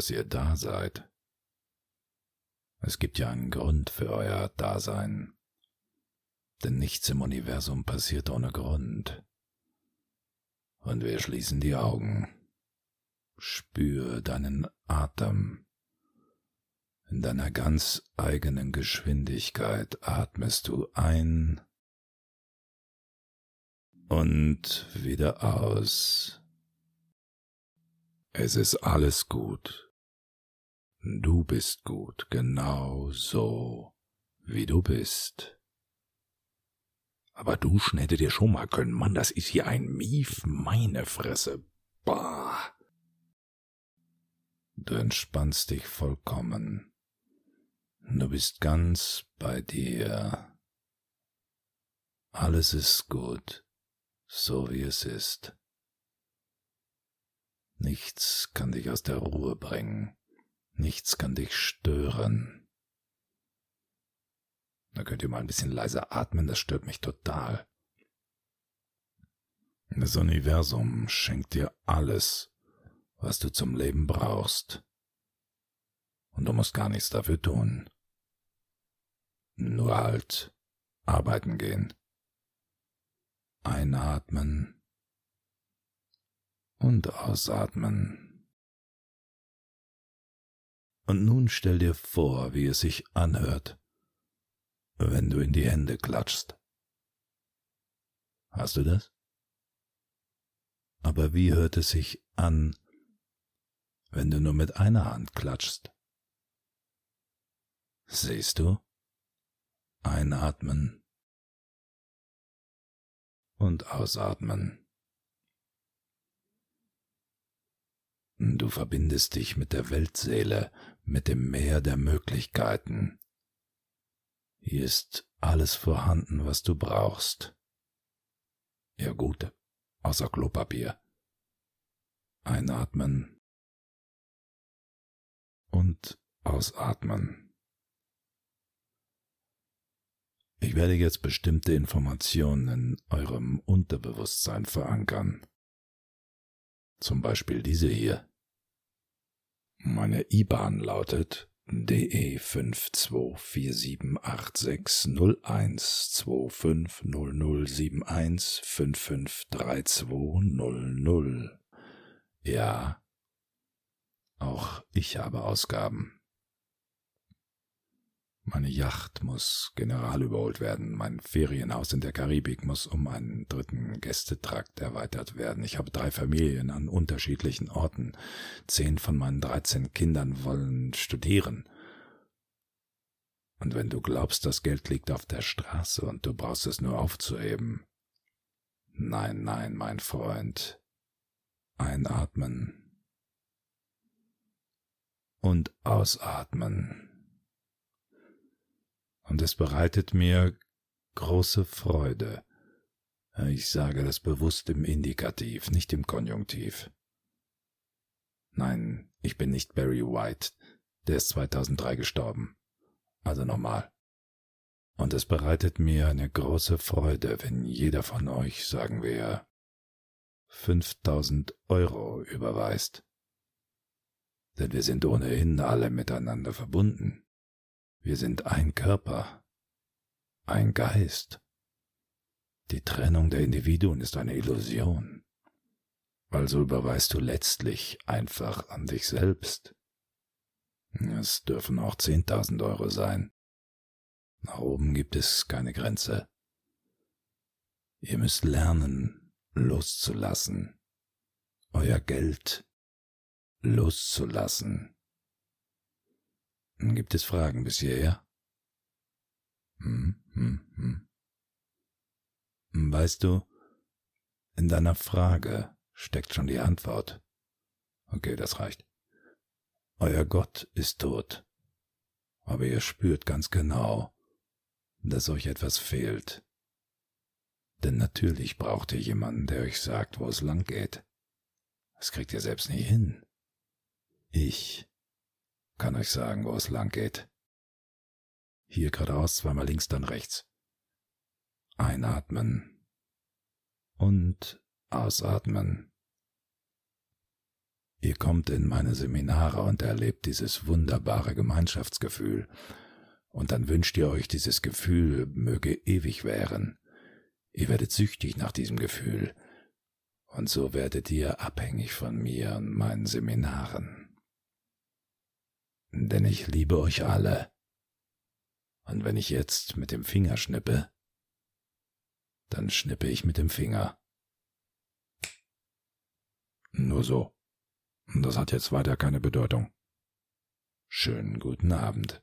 dass ihr da seid. Es gibt ja einen Grund für euer Dasein, denn nichts im Universum passiert ohne Grund. Und wir schließen die Augen. Spür deinen Atem. In deiner ganz eigenen Geschwindigkeit atmest du ein und wieder aus. Es ist alles gut. Du bist gut, genau so, wie du bist. Aber duschen hätte dir schon mal können, Mann, das ist hier ein Mief, meine Fresse. Bah. Du entspannst dich vollkommen. Du bist ganz bei dir. Alles ist gut, so wie es ist. Nichts kann dich aus der Ruhe bringen, nichts kann dich stören. Da könnt ihr mal ein bisschen leiser atmen, das stört mich total. Das Universum schenkt dir alles, was du zum Leben brauchst. Und du musst gar nichts dafür tun. Nur halt arbeiten gehen. Einatmen und ausatmen. Und nun stell dir vor, wie es sich anhört, wenn du in die Hände klatschst. Hast du das? Aber wie hört es sich an, wenn du nur mit einer Hand klatschst? Siehst du? Einatmen und ausatmen. Du verbindest dich mit der Weltseele, mit dem Meer der Möglichkeiten. Hier ist alles vorhanden, was du brauchst. Ja gut, außer Klopapier. Einatmen und ausatmen. Ich werde jetzt bestimmte Informationen in eurem Unterbewusstsein verankern. Zum Beispiel diese hier. Meine IBAN lautet DE 52478601250071553200. Ja, auch ich habe Ausgaben. Meine Yacht muss general überholt werden. Mein Ferienhaus in der Karibik muss um einen dritten Gästetrakt erweitert werden. Ich habe drei Familien an unterschiedlichen Orten. Zehn von meinen dreizehn Kindern wollen studieren. Und wenn du glaubst, das Geld liegt auf der Straße und du brauchst es nur aufzuheben. Nein, nein, mein Freund. Einatmen. Und ausatmen und es bereitet mir große Freude. Ich sage das bewusst im Indikativ, nicht im Konjunktiv. Nein, ich bin nicht Barry White, der ist 2003 gestorben. Also nochmal. Und es bereitet mir eine große Freude, wenn jeder von euch, sagen wir, 5000 Euro überweist. Denn wir sind ohnehin alle miteinander verbunden. Wir sind ein Körper, ein Geist. Die Trennung der Individuen ist eine Illusion. Also überweist du letztlich einfach an dich selbst. Es dürfen auch zehntausend Euro sein. Nach oben gibt es keine Grenze. Ihr müsst lernen, loszulassen, euer Geld loszulassen. Gibt es Fragen bis hierher? Hm, hm, hm. Weißt du, in deiner Frage steckt schon die Antwort. Okay, das reicht. Euer Gott ist tot, aber ihr spürt ganz genau, dass euch etwas fehlt. Denn natürlich braucht ihr jemanden, der euch sagt, wo es lang geht. Das kriegt ihr selbst nie hin. Ich kann euch sagen, wo es lang geht. Hier geradeaus, zweimal links, dann rechts. Einatmen und ausatmen. Ihr kommt in meine Seminare und erlebt dieses wunderbare Gemeinschaftsgefühl, und dann wünscht ihr euch, dieses Gefühl möge ewig währen. Ihr werdet süchtig nach diesem Gefühl, und so werdet ihr abhängig von mir und meinen Seminaren. Denn ich liebe euch alle, und wenn ich jetzt mit dem Finger schnippe, dann schnippe ich mit dem Finger. Nur so. Das hat jetzt weiter keine Bedeutung. Schönen guten Abend.